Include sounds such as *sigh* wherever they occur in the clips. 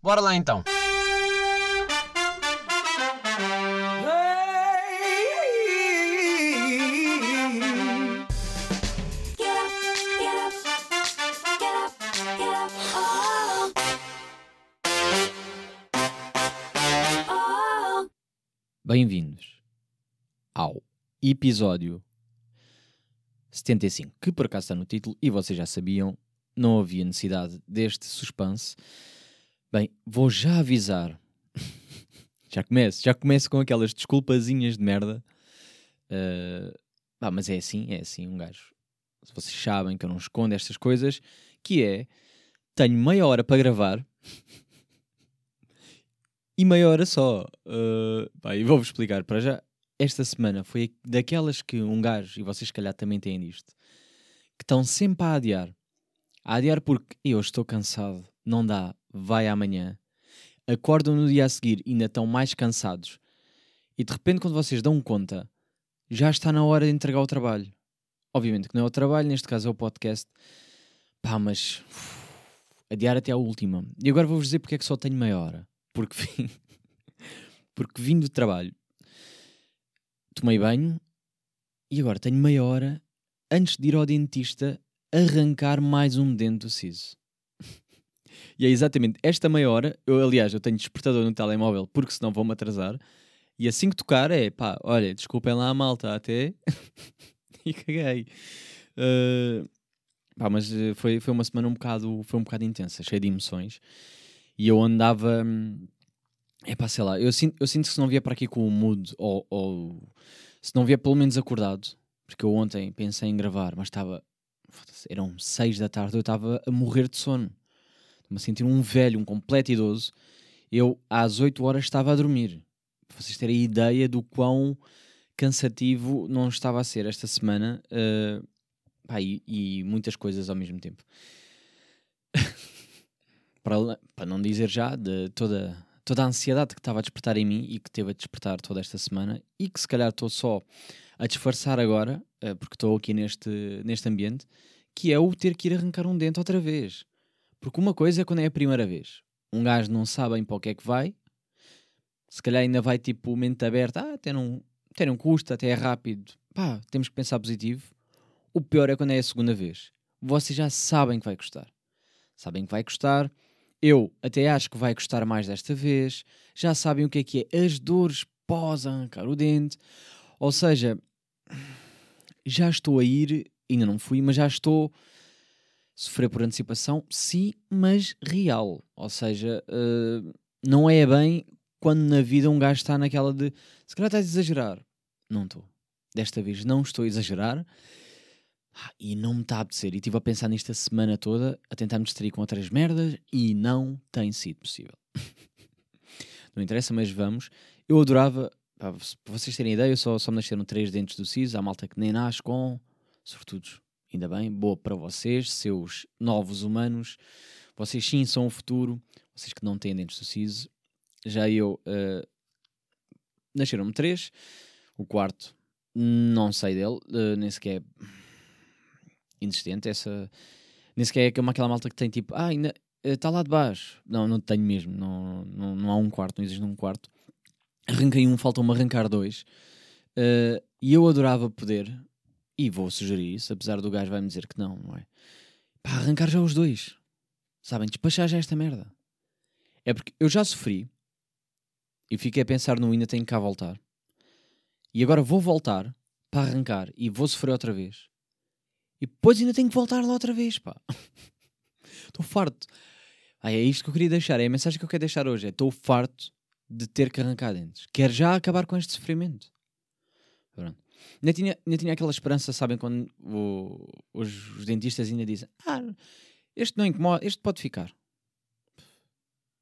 Bora lá então. Bem-vindos ao episódio 75, que por acaso está no título e vocês já sabiam, não havia necessidade deste suspense. Bem, vou já avisar. *laughs* já começo, já começo com aquelas desculpazinhas de merda. Uh, ah, mas é assim, é assim, um gajo. Se vocês sabem que eu não escondo estas coisas, que é tenho meia hora para gravar *laughs* e meia hora só. Uh, pá, e vou-vos explicar para já. Esta semana foi daquelas que um gajo, e vocês se calhar também têm disto, que estão sempre a adiar. A adiar porque eu estou cansado, não dá, vai amanhã. Acordam no dia a seguir e ainda estão mais cansados. E de repente, quando vocês dão conta, já está na hora de entregar o trabalho. Obviamente que não é o trabalho, neste caso é o podcast. Pá, mas uf, adiar até a última. E agora vou-vos dizer porque é que só tenho meia hora. Porque vim, *laughs* porque vim do trabalho, tomei banho e agora tenho meia hora antes de ir ao dentista arrancar mais um dente do siso. E é exatamente esta meia hora, eu aliás, eu tenho despertador no telemóvel porque senão vou-me atrasar. E assim que tocar é pá, olha, desculpem lá a malta até. *laughs* e caguei. Uh, pá, mas eh, foi, foi uma semana um bocado, foi um bocado intensa, cheia de emoções. E eu andava. É pá, sei lá, eu sinto, eu sinto que se não vier para aqui com o mood, ou, ou se não vier pelo menos acordado, porque eu ontem pensei em gravar, mas estava. Eram seis da tarde, eu estava a morrer de sono. A sentir um velho, um completo idoso. Eu, às 8 horas, estava a dormir. Para vocês terem ideia do quão cansativo não estava a ser esta semana. Uh, pá, e, e, muitas coisas ao mesmo tempo. *laughs* para, para não dizer já de toda, toda a ansiedade que estava a despertar em mim e que teve a despertar toda esta semana e que se calhar estou só a disfarçar agora, uh, porque estou aqui neste, neste ambiente, que é o ter que ir arrancar um dente outra vez. Porque uma coisa é quando é a primeira vez. Um gajo não sabe bem para o que é que vai, se calhar ainda vai tipo mente aberta, ah, até não, até não custa, até é rápido, pá, temos que pensar positivo. O pior é quando é a segunda vez. Vocês já sabem que vai custar. Sabem que vai custar. Eu até acho que vai custar mais desta vez. Já sabem o que é que é as dores pós arrancar o dente. Ou seja, já estou a ir, ainda não fui, mas já estou sofrer por antecipação, sim, mas real. Ou seja, uh, não é bem quando na vida um gajo está naquela de se calhar estás a exagerar. Não estou. Desta vez não estou a exagerar. Ah, e não me está a apetecer. E estive a pensar nisto a semana toda, a tentar me distrair com outras merdas e não tem sido possível. *laughs* não interessa, mas vamos. Eu adorava, para vocês terem ideia, só, só me nasceram três dentes do siso, há malta que nem nasce com, sobretudo, ainda bem, boa para vocês, seus novos humanos. Vocês sim são o futuro, vocês que não têm dentes do siso. Já eu, uh, nasceram-me três, o quarto não sei dele, uh, nem sequer inexistente. Essa, nem sequer é aquela malta que tem tipo, ah, ainda está lá de baixo. Não, não tenho mesmo. Não, não, não há um quarto, não existe um quarto. Arranquei um, faltam-me arrancar dois. Uh, e eu adorava poder, e vou sugerir isso, apesar do gajo vai-me dizer que não, não é? Pá, arrancar já os dois. Sabem, despachar já esta merda. É porque eu já sofri e fiquei a pensar no ainda tenho que cá voltar. E agora vou voltar para arrancar e vou sofrer outra vez. E depois ainda tenho que voltar lá outra vez, pá. *laughs* Estou farto. Ah, é isto que eu queria deixar, é a mensagem que eu quero deixar hoje. Estou é, farto de ter que arrancar dentes. Quero já acabar com este sofrimento. Ainda tinha, ainda tinha aquela esperança, sabem, quando o, os, os, dentistas ainda dizem ah, este não incomoda, este pode ficar.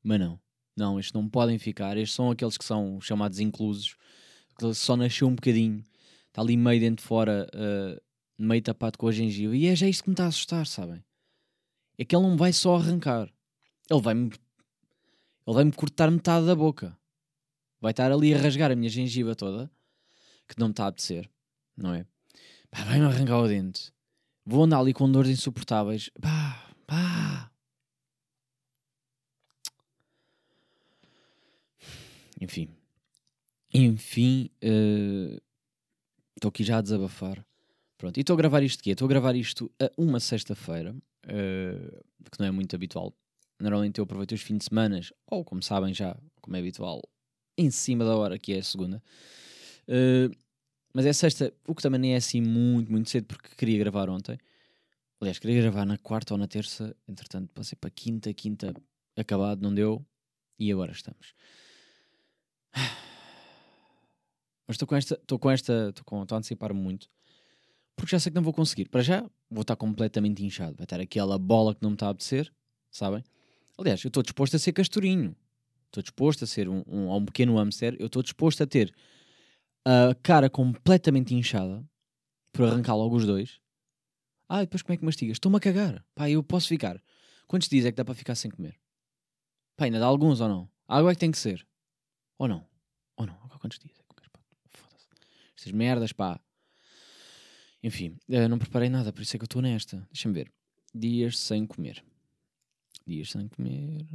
Mas não. Não, estes não podem ficar. Estes são aqueles que são chamados inclusos. Que só nasceu um bocadinho. Está ali meio dentro de fora uh, meio tapado com a gengiva. E é já isto que me está a assustar, sabem? É que ele não vai só arrancar. Ele vai-me. Ele vai-me cortar metade da boca. Vai estar ali a rasgar a minha gengiva toda. Que não me está a apetecer. Não é? vai-me arrancar o dente. Vou andar ali com dores insuportáveis. Pá, pá. enfim. Enfim, estou uh, aqui já a desabafar. Pronto, e estou a gravar isto aqui. Estou a gravar isto a uma sexta-feira, uh, que não é muito habitual. Normalmente eu aproveito os fins de semana, ou como sabem já, como é habitual, em cima da hora, que é a segunda. Uh, mas é sexta, o que também nem é assim muito, muito cedo, porque queria gravar ontem. Aliás, queria gravar na quarta ou na terça, entretanto passei para quinta, quinta acabado, não deu, e agora estamos. Mas estou com esta, estou com esta, estou com, estou a antecipar-me muito, porque já sei que não vou conseguir. Para já, vou estar completamente inchado, vai estar aquela bola que não me está a apetecer, sabem? Aliás, eu estou disposto a ser castorinho, estou disposto a ser um, um, um pequeno hamster, eu estou disposto a ter a cara completamente inchada por arrancar logo os dois ah, e depois como é que mastigas? Estou-me a cagar. Pá, eu posso ficar. Quantos dias é que dá para ficar sem comer? Pá, ainda dá alguns ou não? Água é que tem que ser. Ou não? Ou não? Quantos dias é que comes? Foda-se. Estas merdas, pá. Enfim, eh, não preparei nada, por isso é que eu estou nesta. Deixa-me ver. Dias sem comer. Dias sem comer.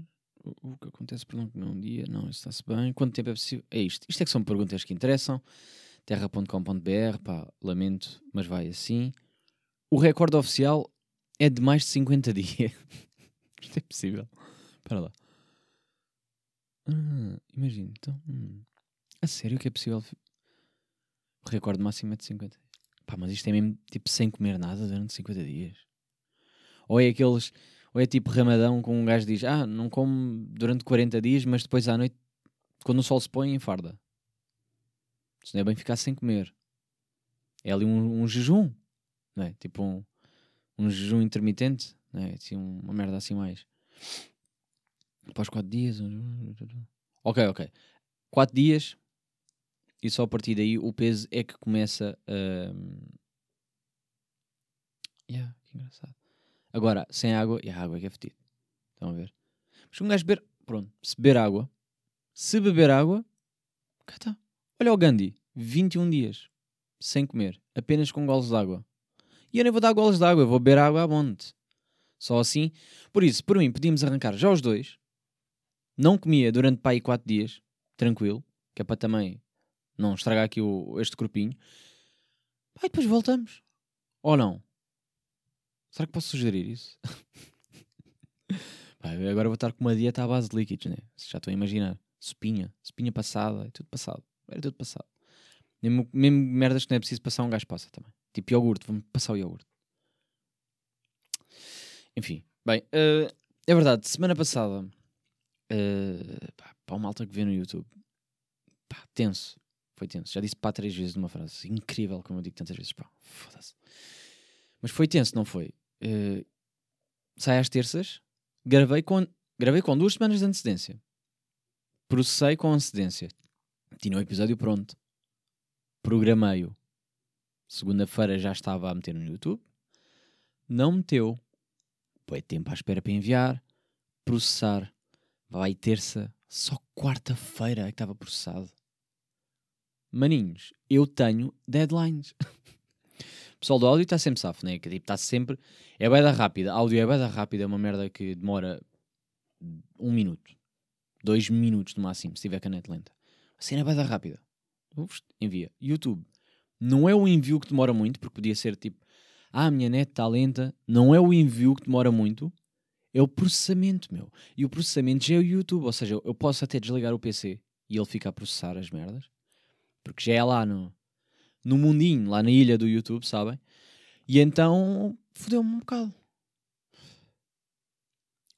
O, que acontece por não comer um dia? Não, está-se bem. Quanto tempo é possível? É isto. Isto é que são perguntas que interessam. Terra.com.br, pá, lamento, mas vai assim. O recorde oficial é de mais de 50 *laughs* dias. Isto é possível. Espera lá. Ah, imagina, então. Hum. A sério que é possível? O recorde máximo é de 50 Pá, mas isto é mesmo tipo sem comer nada durante 50 dias. Ou é aqueles. Ou é tipo ramadão com um gajo diz: Ah, não como durante 40 dias, mas depois à noite, quando o sol se põe, farda. Se não é bem ficar sem comer. É ali um, um jejum não é? Tipo um, um jejum intermitente, não é? Assim, uma merda assim mais. Após 4 dias. Ok, ok. 4 dias e só a partir daí o peso é que começa a. Um... Yeah, que engraçado. Agora, sem água, e a água é que é fedido. Estão a ver? Mas um gajo beber, pronto, se beber água, se beber água, cá está. Olha o Gandhi, 21 dias sem comer, apenas com golos de água. E eu nem vou dar goles de água, eu vou beber água à monte. Só assim. Por isso, por mim, podíamos arrancar já os dois. Não comia durante para aí 4 dias, tranquilo, que é para também não estragar aqui o, este corpinho. Aí depois voltamos. Ou não? Será que posso sugerir isso? *laughs* Agora vou estar com uma dieta à base de líquidos, né? Já estou a imaginar. Sopinha, sopinha passada, é tudo passado. Era tudo passado. Mesmo, mesmo merdas que não é preciso passar, um gajo passa também. Tipo iogurte, vamos passar o iogurte. Enfim, bem, uh, é verdade, semana passada, uh, pá, para o malta que vê no YouTube, pá, tenso, foi tenso. Já disse pá três vezes numa frase, incrível como eu digo tantas vezes, pá, foda-se. Mas foi tenso, não foi? Uh, sai às terças, gravei com, gravei com duas semanas de antecedência. Processei com antecedência. Tinha o um episódio pronto. Programei-o Segunda-feira já estava a meter no YouTube. Não meteu. Põe tempo à espera para enviar. Processar. Vai terça. Só quarta-feira é que estava processado. Maninhos, eu tenho deadlines. *laughs* Pessoal do áudio está sempre safo, né? Que tipo, está sempre. É beda rápida. Áudio é beda rápida, é uma merda que demora um minuto, dois minutos no máximo, se tiver caneta lenta. A cena é beda rápida. Uf, envia. YouTube não é o envio que demora muito, porque podia ser tipo, ah, a minha net está lenta. Não é o envio que demora muito, é o processamento, meu. E o processamento já é o YouTube, ou seja, eu posso até desligar o PC e ele fica a processar as merdas, porque já é lá no, no mundinho, lá na ilha do YouTube, sabem? E então fodeu-me um bocado.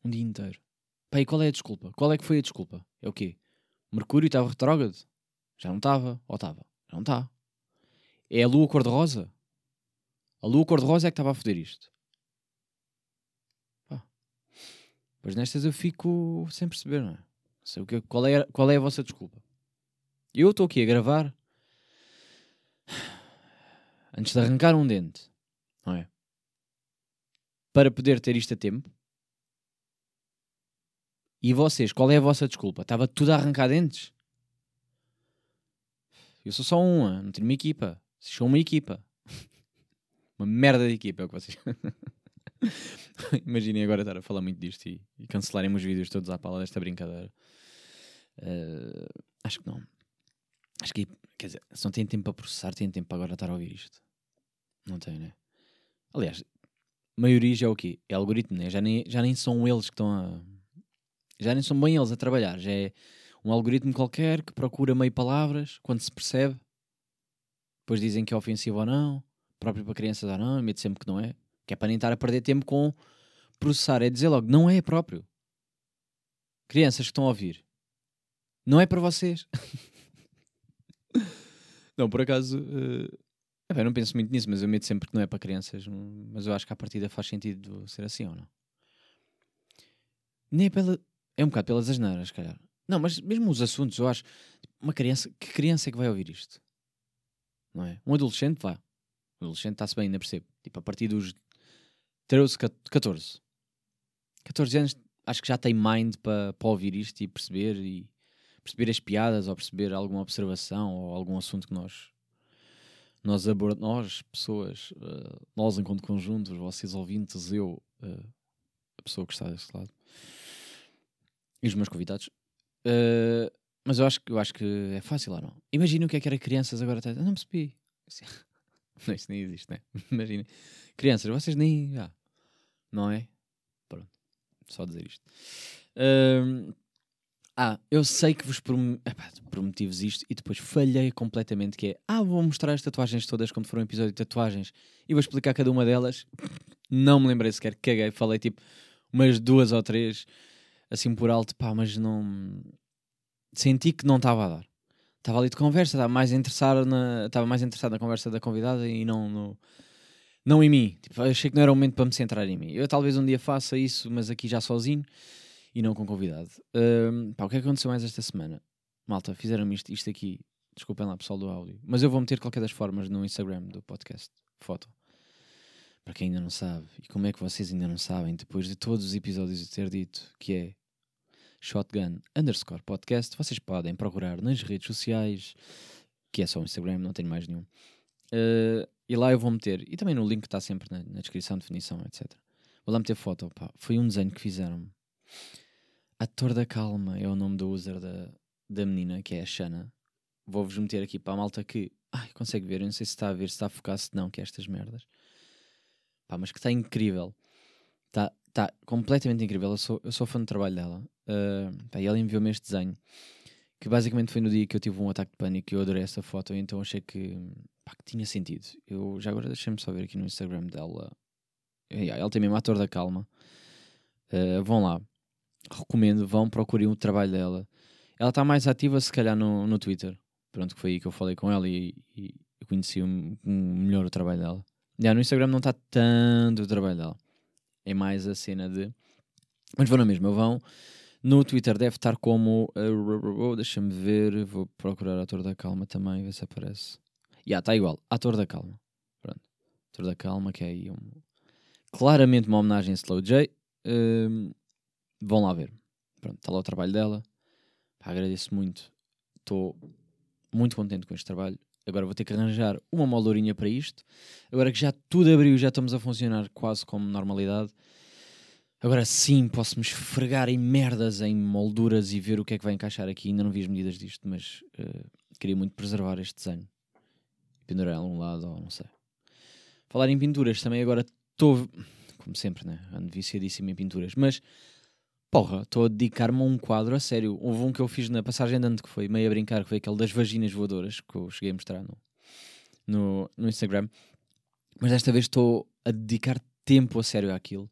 Um dia inteiro. Pá, e qual é a desculpa? Qual é que foi a desculpa? É o quê? Mercúrio estava retrógrado? Já não estava? Ou estava? Já não está. É a lua cor-de-rosa. A lua cor-de-rosa é que estava a foder isto. Pá. Pois nestas eu fico sem perceber, não é? Sei o que, qual, é qual é a vossa desculpa? Eu estou aqui a gravar antes de arrancar um dente, não é? Para poder ter isto a tempo. E vocês, qual é a vossa desculpa? Estava tudo a arrancar dentes? Eu sou só uma, não tenho uma equipa. Vocês são uma equipa. *laughs* uma merda de equipa é o que vocês. *laughs* Imaginem agora estar a falar muito disto e, e cancelarem os vídeos todos à pala desta brincadeira. Uh, acho que não. Acho que, quer dizer, se não tem tempo para processar, tem tempo para agora estar a ouvir isto. Não tem, né? Aliás, maioria já é o quê? É algoritmo, né? Já nem, já nem são eles que estão a. Já nem são bem eles a trabalhar. Já é um algoritmo qualquer que procura meio palavras, quando se percebe. Depois dizem que é ofensivo ou não. Próprio para crianças ou não. Medo sempre que não é. Que é para nem estar a perder tempo com processar. É dizer logo, não é próprio. Crianças que estão a ouvir. Não é para vocês. *laughs* não, por acaso. Uh, não penso muito nisso, mas eu meto sempre que não é para crianças. Mas eu acho que a partida faz sentido ser assim ou não. Nem é pela. É um bocado pelas asneiras, calhar. Não, mas mesmo os assuntos, eu acho. Uma criança. Que criança é que vai ouvir isto? Não é? Um adolescente, vá. Um adolescente está-se bem, ainda percebo. Tipo, a partir dos 13, 14. 14 anos, acho que já tem mind para pa ouvir isto e perceber. E perceber as piadas ou perceber alguma observação ou algum assunto que nós nós abordamos, nós, pessoas, uh, nós enquanto conjuntos, vocês ouvintes, eu, uh, a pessoa que está desse lado, e os meus convidados. Uh, mas eu acho, eu acho que é fácil ou não? Imagina o que é que era crianças agora até. Não percebi. *laughs* Não, isso nem existe, né? *laughs* Imaginem. Crianças, vocês nem. Ah, não é? Pronto. Só dizer isto. Uh, ah, eu sei que vos prom... prometi-vos isto e depois falhei completamente, que é, ah, vou mostrar as tatuagens todas como for um episódio de tatuagens e vou explicar cada uma delas. Não me lembrei sequer, caguei, falei tipo umas duas ou três, assim por alto, pá, mas não... Senti que não estava a dar. Estava ali de conversa, estava mais interessado na, estava mais interessado na conversa da convidada e não no... Não em mim. Tipo, achei que não era o momento para me centrar em mim. Eu talvez um dia faça isso, mas aqui já sozinho e não com convidado. Um, pá, o que é que aconteceu mais esta semana? Malta, fizeram isto, isto aqui. Desculpem lá, pessoal do áudio. Mas eu vou meter qualquer das formas no Instagram do podcast. Foto. Para quem ainda não sabe. E como é que vocês ainda não sabem, depois de todos os episódios de ter dito que é shotgun underscore podcast, vocês podem procurar nas redes sociais, que é só o Instagram, não tenho mais nenhum. Uh, e lá eu vou meter, e também no link que está sempre na, na, descrição, definição, etc. Vou lá meter foto. Foi um desenho que fizeram Ator da Calma é o nome do user da, da menina, que é a Shana. Vou-vos meter aqui para a malta que ai, consegue ver. Eu não sei se está a ver, se está a focar, se não, que é estas merdas. Pá, mas que está incrível. Está tá completamente incrível. Eu sou, eu sou fã do trabalho dela. Uh, pá, e ela enviou-me este desenho. Que basicamente foi no dia que eu tive um ataque de pânico e eu adorei essa foto. Então achei que, pá, que tinha sentido. Eu já agora deixei-me só ver aqui no Instagram dela. Ela tem mesmo ator da calma. Uh, vão lá recomendo, vão procurem o trabalho dela. Ela está mais ativa, se calhar, no, no Twitter. Pronto, que foi aí que eu falei com ela e, e conheci um, um melhor o trabalho dela. Yeah, no Instagram não está tanto o trabalho dela. É mais a cena de. Mas vão na mesma, vão. No Twitter deve estar como. Uh, Deixa-me ver, vou procurar Ator da Calma também, ver se aparece. Já, está igual. Ator da Calma. Pronto. Ator da Calma, que é aí um. Claramente uma homenagem a Slow J. Uh, vão lá ver. Pronto, está lá o trabalho dela. Pá, agradeço muito. Estou muito contente com este trabalho. Agora vou ter que arranjar uma moldurinha para isto. Agora que já tudo abriu, já estamos a funcionar quase como normalidade. Agora sim posso me esfregar em merdas, em molduras e ver o que é que vai encaixar aqui. Ainda não vi as medidas disto, mas uh, queria muito preservar este desenho. Pendurar em algum lado, ou não sei. Falar em pinturas, também agora estou, como sempre, né? ando viciadíssimo em pinturas, mas porra, estou a dedicar-me a um quadro a sério. Houve um que eu fiz na passagem andante que foi meio a brincar, que foi aquele das vaginas voadoras que eu cheguei a mostrar no, no, no Instagram. Mas desta vez estou a dedicar tempo a sério àquilo.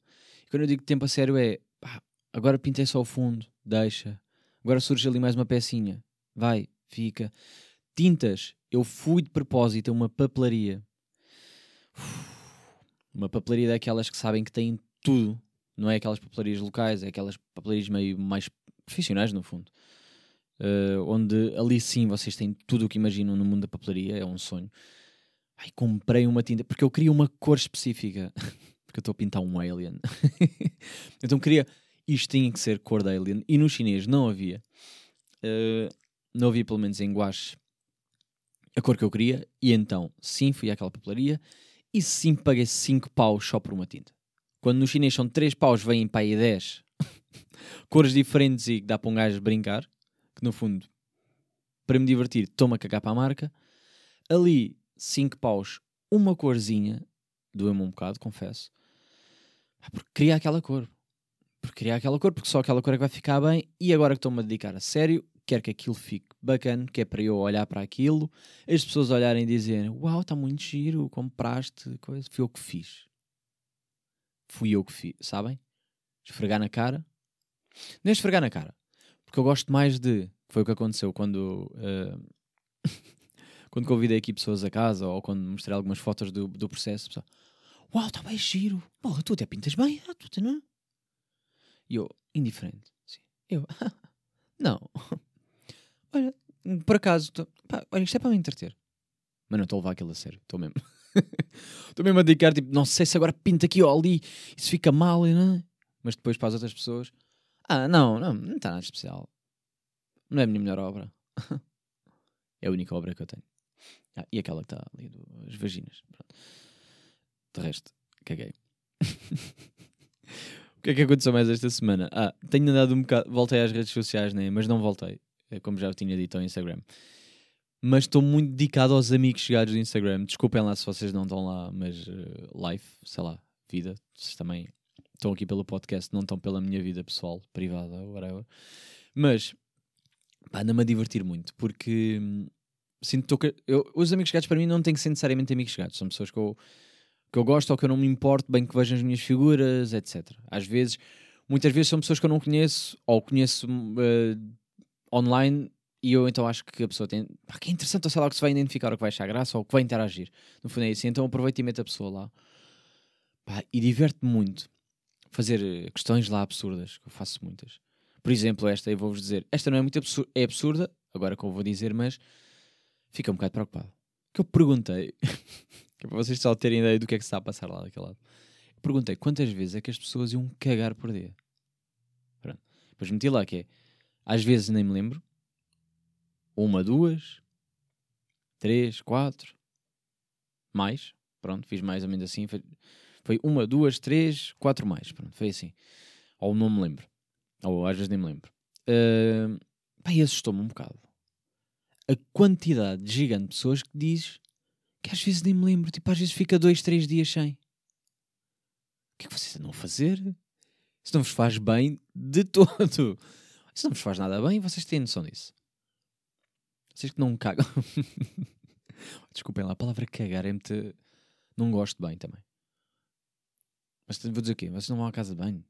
E quando eu digo tempo a sério é pá, agora pintei só o fundo, deixa. Agora surge ali mais uma pecinha, vai, fica. Tintas, eu fui de propósito a uma papelaria. Uma papelaria daquelas que sabem que têm tudo não é aquelas papelarias locais, é aquelas papelarias meio mais profissionais, no fundo. Uh, onde ali sim vocês têm tudo o que imaginam no mundo da papelaria, é um sonho. Ai, comprei uma tinta, porque eu queria uma cor específica, *laughs* porque eu estou a pintar um alien. *laughs* então queria, isto tinha que ser cor de alien, e no chinês não havia. Uh, não havia pelo menos em guache a cor que eu queria, e então sim fui àquela papelaria, e sim paguei 5 paus só por uma tinta. Quando no chinês são 3 paus, vêm para aí 10 *laughs* cores diferentes e dá para um gajo brincar. que no fundo, para me divertir, estou-me a cagar para a marca. Ali, 5 paus, uma corzinha, doeu-me um bocado, confesso. Porque queria aquela cor. Porque queria aquela cor, porque só aquela cor é que vai ficar bem. E agora que estou-me a dedicar a sério, quero que aquilo fique bacana, que é para eu olhar para aquilo, as pessoas olharem e dizerem: Uau, está muito giro, compraste, coisa. Fui eu que fiz. Fui eu que fiz, sabem? Esfregar na cara. Nem esfregar na cara. Porque eu gosto mais de. Foi o que aconteceu quando. Uh, *laughs* quando convidei aqui pessoas a casa ou quando mostrei algumas fotos do, do processo. Pessoal, Uau, está bem giro. Porra, tu até pintas bem. Ah, tu não. E eu, indiferente. Sim. Eu, *laughs* não. *laughs* Olha, por acaso, tô, pá, olha, isto é para me entreter. Mas não estou a levar aquilo a sério. Estou mesmo. *laughs* Estou mesmo a dedicar, tipo, não sei se agora pinta aqui ou ali, isso fica mal, não é? Mas depois para as outras pessoas, ah, não, não, não está nada especial. Não é a minha melhor obra. *laughs* é a única obra que eu tenho. Ah, e aquela que está ali, do, as vaginas. Pronto. De resto, caguei. *laughs* o que é que aconteceu mais esta semana? Ah, tenho andado um bocado. Voltei às redes sociais, né? mas não voltei, é como já tinha dito ao Instagram. Mas estou muito dedicado aos amigos chegados do Instagram. Desculpem lá se vocês não estão lá, mas uh, life, sei lá, vida, vocês também estão aqui pelo podcast, não estão pela minha vida pessoal, privada, whatever. Mas anda-me a divertir muito, porque hum, sinto que eu, os amigos chegados para mim não têm que ser necessariamente amigos chegados, são pessoas que eu, que eu gosto ou que eu não me importo bem que vejam as minhas figuras, etc. Às vezes, muitas vezes são pessoas que eu não conheço ou conheço uh, online e eu então acho que a pessoa tem. Pá, que é interessante, ou sei lá, que se vai identificar ou que vai achar graça ou que vai interagir. No fundo é isso. Então aproveito e meto a pessoa lá. Pá, e diverte-me muito fazer eh, questões lá absurdas, que eu faço muitas. Por exemplo, esta eu vou-vos dizer. Esta não é muito absurda, é absurda, agora que eu vou dizer, mas fica um bocado preocupado. Que eu perguntei, *laughs* que é para vocês só terem ideia do que é que se está a passar lá daquele lado. Eu perguntei quantas vezes é que as pessoas iam cagar por dia. Pronto. Depois meti lá que é, às vezes nem me lembro, uma, duas, três, quatro, mais. Pronto, fiz mais ou menos assim. Foi, foi uma, duas, três, quatro mais. Pronto, foi assim. Ou não me lembro. Ou às vezes nem me lembro. Uh, e assustou-me um bocado. A quantidade gigante de pessoas que diz que às vezes nem me lembro. Tipo, às vezes fica dois, três dias sem. O que é que vocês andam a fazer? Isso não vos faz bem de *laughs* todo. Isso não vos faz nada bem vocês têm noção disso. Vocês que não cagam. *laughs* Desculpem lá, a palavra cagar é muito. Não gosto bem também. Mas vou dizer o quê? Vocês não vão à casa de banho?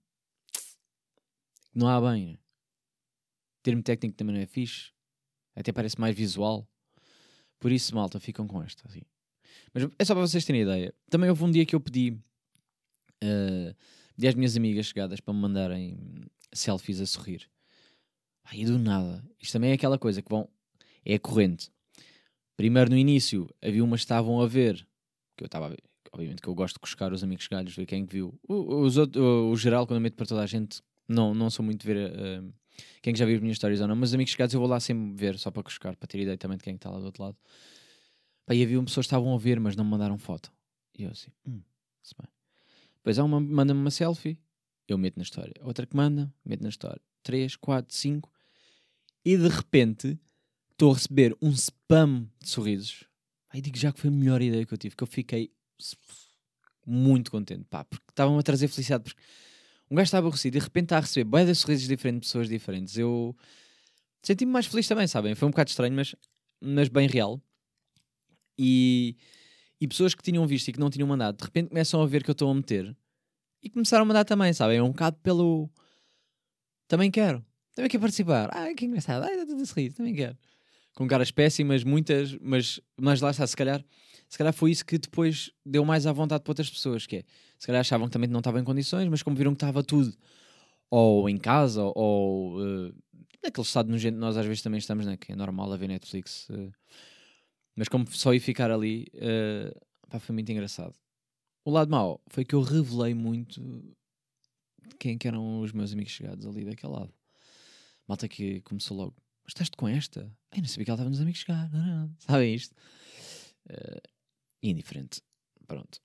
Não há banho. Termo técnico também não é fixe. Até parece mais visual. Por isso, malta, ficam com esta. Assim. Mas é só para vocês terem ideia. Também houve um dia que eu pedi, uh, pedi às minhas amigas chegadas para me mandarem selfies a sorrir. Aí do nada. Isto também é aquela coisa que vão é a corrente. Primeiro no início havia umas que estavam a ver, que eu estava a ver, obviamente que eu gosto de buscar os amigos galhos, ver quem viu. O, os outros, o, o, geral, quando eu meto para toda a gente, não, não sou muito de ver uh, quem já viu as minhas histórias ou não, mas os amigos chegados eu vou lá sempre ver, só para buscar, para ter ideia também de quem está lá do outro lado. Pá, e havia pessoas que estavam a ver, mas não mandaram foto. E eu assim, hum, se bem. Depois há uma manda-me uma selfie, eu meto na história. Outra que manda, meto na história. Três, quatro, cinco. E de repente estou a receber um spam de sorrisos. Aí digo já que foi a melhor ideia que eu tive, que eu fiquei muito contente, pá, porque estavam a trazer felicidade. Porque um gajo estava aborrecido e de repente está a receber boia de sorrisos diferentes, pessoas diferentes. Eu senti-me mais feliz também, sabem? Foi um bocado estranho, mas, mas bem real. E, e pessoas que tinham visto e que não tinham mandado, de repente começam a ver que eu estou a meter e começaram a mandar também, sabem? É um bocado pelo. Também quero. Também quero participar. Ah, que engraçado. Ai, está tudo a sorrir. Também quero com caras péssimas, muitas, mas, mas lá está, se calhar, se calhar foi isso que depois deu mais à vontade para outras pessoas, que é, se calhar achavam que também não estava em condições, mas como viram que estava tudo, ou em casa, ou uh, naquele estado nojento nós às vezes também estamos, né, que é normal a ver Netflix, uh, mas como só ia ficar ali, uh, pá, foi muito engraçado. O lado mau foi que eu revelei muito quem que eram os meus amigos chegados ali daquele lado. Malta que começou logo estás com esta? Ai, não sabia que ela estava nos amigos chegar. Não, não. *laughs* Sabem isto? Uh, indiferente. Pronto.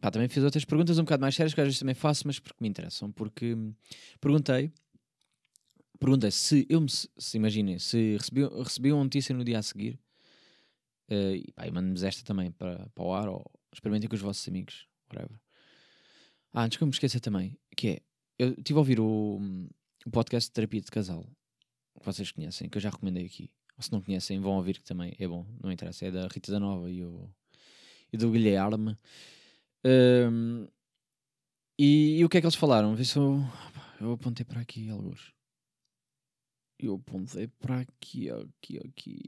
Pá, também fiz outras perguntas um bocado mais sérias que às vezes também faço, mas porque me interessam. Porque hum, perguntei pergunta se eu me, se, imaginem, se recebi, recebi uma notícia no dia a seguir, uh, e, pá, mando-nos esta também para, para o ar, ou experimentem com os vossos amigos, whatever. Ah, antes que eu me esqueça também, que é, eu estive a ouvir o, o podcast de terapia de casal, que vocês conhecem, que eu já recomendei aqui. Ou se não conhecem, vão ouvir que também é bom, não interessa, é da Rita da Nova e, o, e do Guilherme. Um, e, e, o que é que eles falaram? Vê se eu, eu apontei para aqui alguns. Eu apontei para aqui, aqui, aqui.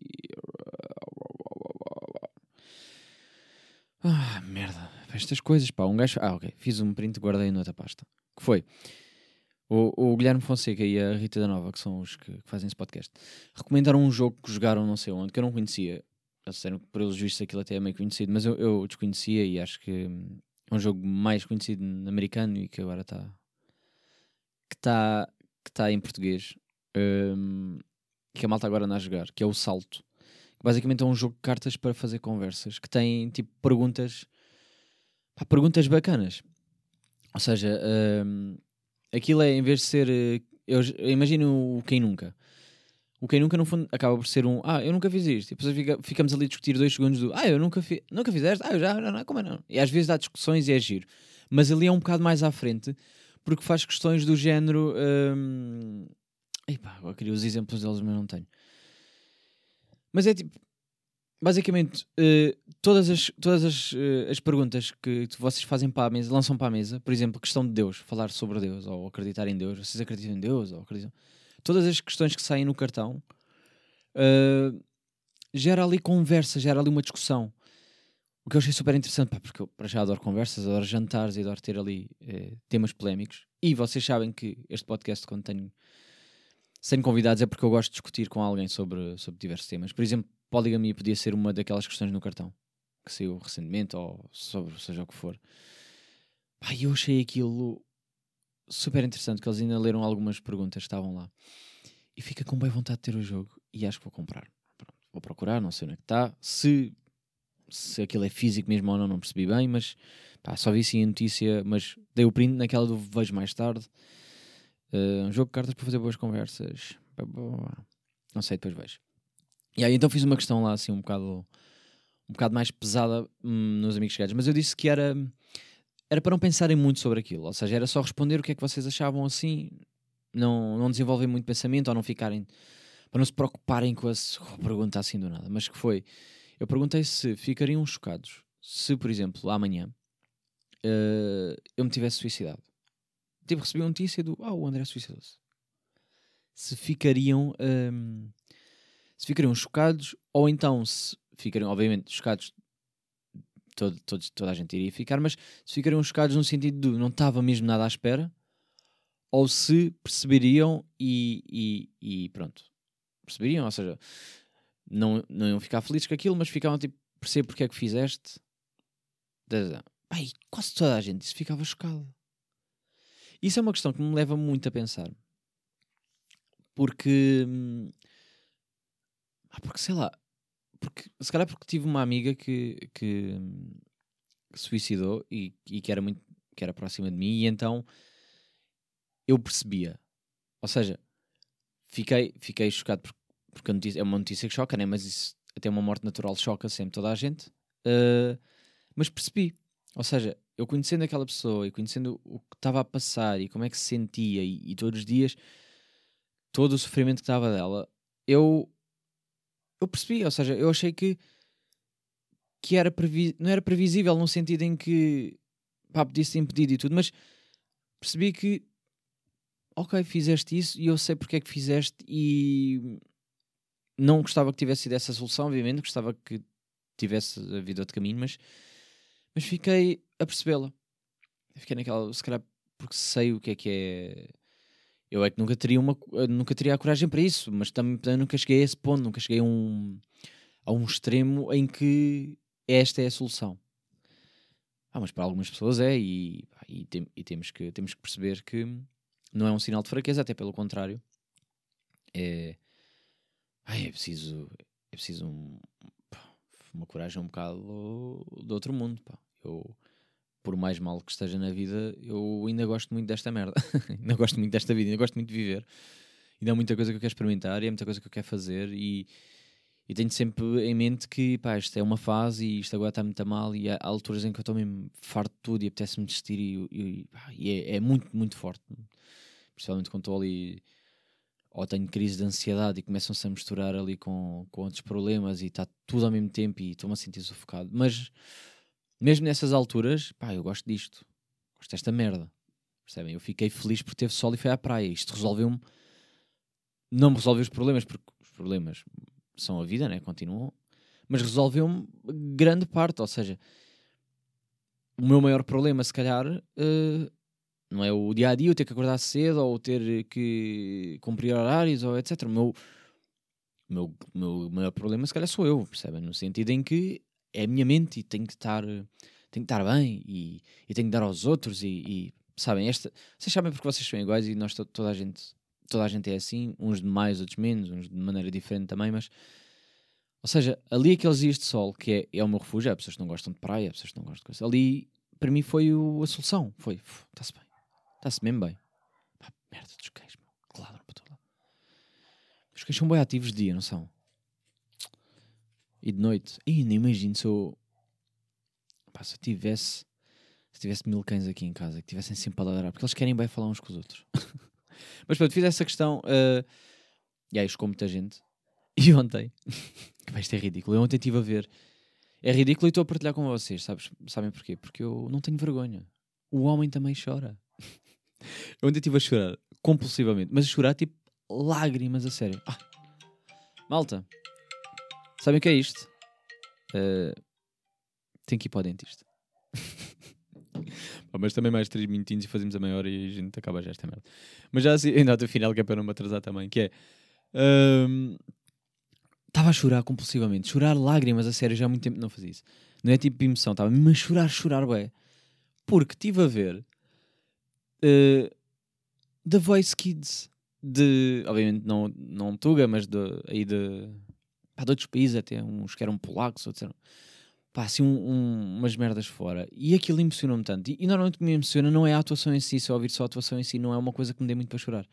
Ah, merda. Estas coisas, pá. Um gajo. Ah, ok. Fiz um print guardei noutra pasta. Que foi? O, o, Guilherme Fonseca e a Rita da Nova, que são os que, que, fazem esse podcast, recomendaram um jogo que jogaram não sei onde, que eu não conhecia. Eles disseram que, pelos vistos, aquilo até é meio conhecido, mas eu, eu desconhecia e acho que hum, é um jogo mais conhecido americano e que agora está. que está que tá em português. Um, que a malta agora anda a jogar, que é o Salto. Basicamente é um jogo de cartas para fazer conversas, que tem tipo perguntas. Pá, perguntas bacanas. Ou seja, um, aquilo é em vez de ser. Eh, eu, eu imagino o quem nunca. O quem nunca, no fundo, acaba por ser um Ah, eu nunca fiz isto. E depois fica, ficamos ali a discutir dois segundos do Ah, eu nunca fiz. Nunca fizeste? Ah, eu já, não, não, como é não? E às vezes há discussões e é giro. Mas ali é um bocado mais à frente porque faz questões do género. Hum... Epá, eu queria os exemplos deles, mas não tenho. Mas é tipo. Basicamente, uh, todas, as, todas as, uh, as perguntas que vocês fazem para a mesa, lançam para a mesa, por exemplo, questão de Deus, falar sobre Deus, ou acreditar em Deus, vocês acreditam em Deus, ou acreditam todas as questões que saem no cartão, uh, gera ali conversa, gera ali uma discussão. O que eu achei super interessante, pá, porque eu para já adoro conversas, adoro jantares e adoro ter ali eh, temas polémicos. E vocês sabem que este podcast, quando tenho sem convidados, é porque eu gosto de discutir com alguém sobre, sobre diversos temas. Por exemplo, poligamia podia ser uma daquelas questões no cartão que saiu recentemente, ou sobre seja o que for. Pá, eu achei aquilo super interessante que eles ainda leram algumas perguntas que estavam lá. E fica com bem vontade de ter o jogo e acho que vou comprar. Pronto, vou procurar, não sei onde é que está. Se, se aquilo é físico mesmo ou não, não percebi bem, mas pá, só vi sim a notícia, mas dei o print naquela do vejo mais tarde. Uh, um jogo de cartas para fazer boas conversas. Não sei, depois vejo. E aí então fiz uma questão lá assim um bocado um bocado mais pesada hum, nos amigos chegados, mas eu disse que era era para não pensarem muito sobre aquilo, ou seja, era só responder o que é que vocês achavam assim, não, não desenvolver muito pensamento ou não ficarem, para não se preocuparem com a, pergunta assim do nada. Mas que foi, eu perguntei se ficariam chocados se, por exemplo, amanhã uh, eu me tivesse suicidado. Tipo, recebi uma notícia do, ah, o André suicidou-se. Se ficariam, um, ehm, se ficariam chocados ou então se ficariam, obviamente, chocados todo, todo, toda a gente iria ficar, mas se ficariam chocados no sentido de não estava mesmo nada à espera, ou se perceberiam e, e, e pronto, perceberiam, ou seja, não, não iam ficar felizes com aquilo, mas ficavam tipo, percebo porque é que fizeste. Ai, quase toda a gente isso ficava chocado. Isso é uma questão que me leva muito a pensar. Porque. Hum, ah, porque sei lá, porque, se calhar porque tive uma amiga que, que, que suicidou e, e, que era muito que era próxima de mim e então eu percebia. Ou seja, fiquei, fiquei chocado porque, notícia, é uma notícia que choca, né? mas isso, até uma morte natural choca sempre toda a gente. Uh, mas percebi. Ou seja, eu conhecendo aquela pessoa e conhecendo o que estava a passar e como é que se sentia e, e todos os dias todo o sofrimento que estava dela, eu eu percebi, ou seja, eu achei que que era previ não era previsível no sentido em que pá, podia ser impedido e tudo, mas percebi que ok, fizeste isso e eu sei porque é que fizeste e não gostava que tivesse sido essa solução, obviamente, gostava que tivesse havido outro caminho, mas, mas fiquei a percebê-la. Fiquei naquela, se calhar porque sei o que é que é eu é que nunca teria, uma, nunca teria a coragem para isso, mas também, nunca cheguei a esse ponto, nunca cheguei a um, a um extremo em que esta é a solução. Ah, mas para algumas pessoas é, e, e, tem, e, temos, que, temos que perceber que não é um sinal de fraqueza, até pelo contrário. É, ai, é preciso, é preciso um, uma coragem um bocado do outro mundo. Pá. Eu, por mais mal que esteja na vida, eu ainda gosto muito desta merda. *laughs* ainda gosto muito desta vida, ainda gosto muito de viver. ainda há muita coisa que eu quero experimentar e há muita coisa que eu quero fazer e, e tenho sempre em mente que pá, isto é uma fase e isto agora está muito mal e há alturas em que eu estou mesmo farto de tudo e apetece-me desistir e, e, e é, é, muito, muito forte. Principalmente quando estou ali ou tenho crise de ansiedade e começam-se a misturar ali com, com outros problemas e está tudo ao mesmo tempo e estou-me a sentir sufocado. Mas mesmo nessas alturas, pá, eu gosto disto. Gosto desta merda. Percebem? Eu fiquei feliz por ter sol e foi à praia. Isto resolveu-me. Não me resolveu os problemas, porque os problemas são a vida, né? Continuam. Mas resolveu-me grande parte. Ou seja, o meu maior problema, se calhar, uh, não é o dia a dia, eu ter que acordar cedo ou ter que cumprir horários ou etc. O meu, meu, meu maior problema, se calhar, sou eu, percebem? No sentido em que é a minha mente e tenho que estar, tenho que estar bem e, e tenho que dar aos outros e, e sabem, esta, vocês sabem porque vocês são iguais e nós toda a gente toda a gente é assim, uns de mais, outros menos, uns de maneira diferente também, mas ou seja, ali aqueles dias de sol que é, é o meu refúgio, há pessoas que não gostam de praia, há pessoas que não gostam de coisa, ali para mim foi o, a solução, foi, está-se bem, está-se mesmo bem. Pá, merda dos queijos, meu, ladram para todo lado. Os queijos são bem ativos de dia, não são? E de noite, e nem imagino se eu, pá, se eu tivesse se tivesse mil cães aqui em casa que tivessem sempre a ladrar, porque eles querem bem falar uns com os outros. *laughs* Mas pronto, fiz essa questão. Uh, e aí, com muita gente. *laughs* E ontem, *laughs* que isto é ridículo. Eu ontem estive a ver. É ridículo e estou a partilhar com vocês, sabes? Sabem porquê? Porque eu não tenho vergonha. O homem também chora. eu ontem estive a chorar compulsivamente, mas a chorar tipo lágrimas a sério. Ah. Malta, sabem o que é isto? Uh, tenho que ir para o dentista. *laughs* mas também mais 3 minutinhos e fazemos a maior e a gente acaba já esta merda. Mas já assim, *laughs* em nota final, que é para não me atrasar também, que é. Estava um, a chorar compulsivamente, chorar lágrimas, a sério, já há muito tempo não fazia isso. Não é tipo emoção, estava mesmo a chorar, chorar, bem. Porque estive a ver uh, The Voice Kids de, obviamente não, não Tuga, mas de, aí de, pá, de outros países até, uns que eram polacos, outros eram pá, assim um, um, umas merdas fora. E aquilo emocionou-me tanto. E, e, normalmente o que me emociona não é a atuação em si, eu ouvir só a atuação em si, não é uma coisa que me dê muito para chorar.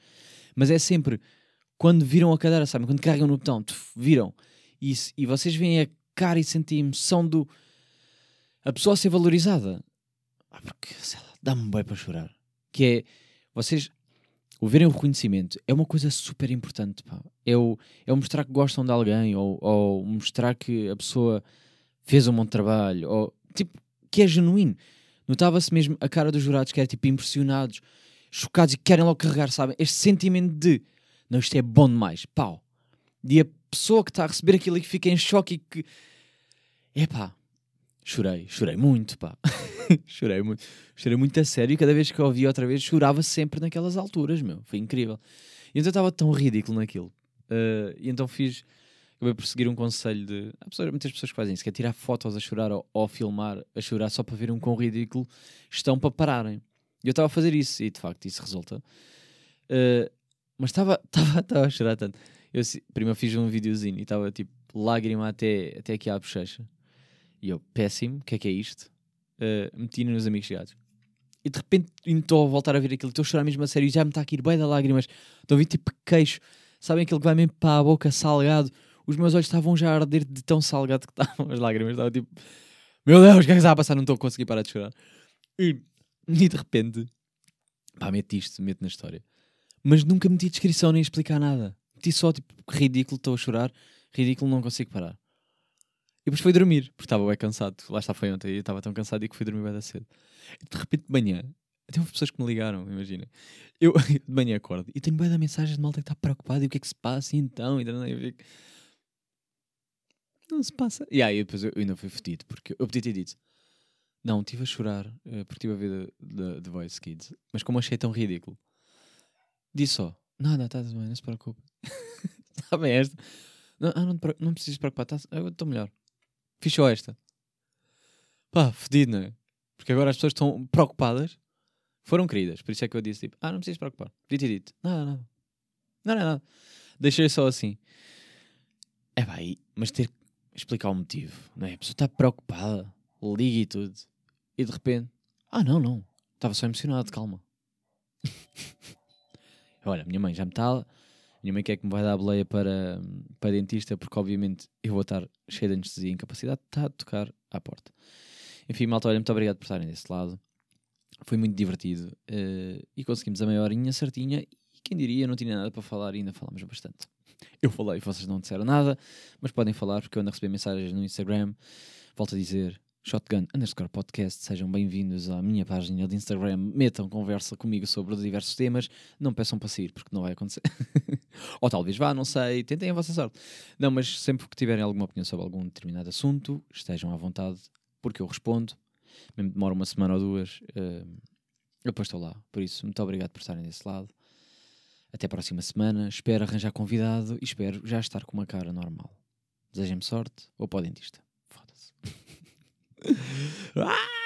Mas é sempre quando viram a cadeira, sabem? Quando carregam no botão, tuf, viram. E, e vocês veem a cara e sentem a emoção do. a pessoa a ser valorizada. Ah, porque, sei lá, dá-me bem para chorar. Que é. Vocês. O verem o reconhecimento é uma coisa super importante. Pá. É, o, é o mostrar que gostam de alguém ou, ou mostrar que a pessoa fez um bom trabalho, ou tipo, que é genuíno. Notava-se mesmo a cara dos jurados que era tipo impressionados, chocados e querem logo carregar, sabem? Este sentimento de não, isto é bom demais, pau. E a pessoa que está a receber aquilo e que fica em choque e que. Epá, chorei, chorei muito, pá. *laughs* chorei muito, chorei muito a sério e cada vez que eu ouvi outra vez chorava sempre naquelas alturas, meu. Foi incrível. E então estava tão ridículo naquilo. Uh, e então fiz acabei por seguir um conselho de. Há pessoas, muitas pessoas que fazem isso, que é tirar fotos a chorar ou, ou filmar a chorar só para ver um quão ridículo estão para pararem. E eu estava a fazer isso e de facto isso resulta. Uh, mas *laughs* estava a chorar tanto. Eu primeiro fiz um videozinho e estava tipo lágrima até, até aqui à bochecha. E eu, péssimo, o que é que é isto? Uh, meti nos amigos chegados. E de repente estou a voltar a ver aquilo, estou a chorar mesmo a sério já me está a ir bem da lágrimas. Estou a ver tipo queixo, sabem aquilo que vai mesmo para a boca salgado os meus olhos estavam já a arder de tão salgado que estavam as lágrimas. Estava tipo, meu Deus, o que é que está a passar? Não estou a conseguir parar de chorar. E, e de repente, pá, mete isto, mete na história. Mas nunca meti descrição nem explicar nada. Meti só tipo, ridículo, estou a chorar, ridículo, não consigo parar. E depois fui dormir, porque estava bem cansado. Lá está, foi ontem, e estava tão cansado e que fui dormir bem da cedo. E de repente de manhã, até houve pessoas que me ligaram, imagina. Eu *laughs* de manhã acordo e tenho bem da mensagem de malta que está preocupada e o que é que se passa e então, e então eu fico não se passa. E aí depois eu ainda fui fedido, porque eu podia ter dito, não, estive a chorar uh, porque estive a ver The, The Voice Kids, mas como achei tão ridículo, disse só, nada, está bem, não se preocupe. Está *laughs* bem esta. Não, ah, não, não precisas preocupar, tá, eu estou melhor. Só esta. Pá, fedido, não é? Porque agora as pessoas estão preocupadas, foram queridas, por isso é que eu disse tipo, ah, não precisas preocupar. Podia ter dito, nada, nada. Não, não, nada. Deixei só assim. É pá, mas ter explicar o motivo, não é? A pessoa está preocupada, liga e tudo, e de repente, ah, não, não, estava só emocionado, calma. *laughs* Olha, minha mãe já me está Minha mãe quer que me vai dar a boleia para, para dentista, porque obviamente eu vou estar cheio de anestesia e incapacidade. Está a tocar à porta. Enfim, malta, olha, muito obrigado por estarem desse lado. Foi muito divertido uh, e conseguimos a meia horinha certinha. E quem diria, não tinha nada para falar e ainda falámos bastante. *laughs* Eu falei, vocês não disseram nada, mas podem falar porque eu ando a receber mensagens no Instagram. Volto a dizer, Shotgun underscore podcast, sejam bem-vindos à minha página de Instagram, metam conversa comigo sobre diversos temas, não peçam para sair, porque não vai acontecer. *laughs* Ou talvez vá, não sei, tentem a vossa sorte. Não, mas sempre que tiverem alguma opinião sobre algum determinado assunto, estejam à vontade, porque eu respondo, mesmo demora uma semana ou duas, uh, eu depois estou lá. Por isso, muito obrigado por estarem desse lado. Até a próxima semana, espero arranjar convidado e espero já estar com uma cara normal. Desejem-me sorte ou para o. Foda-se. *laughs* *laughs* ah!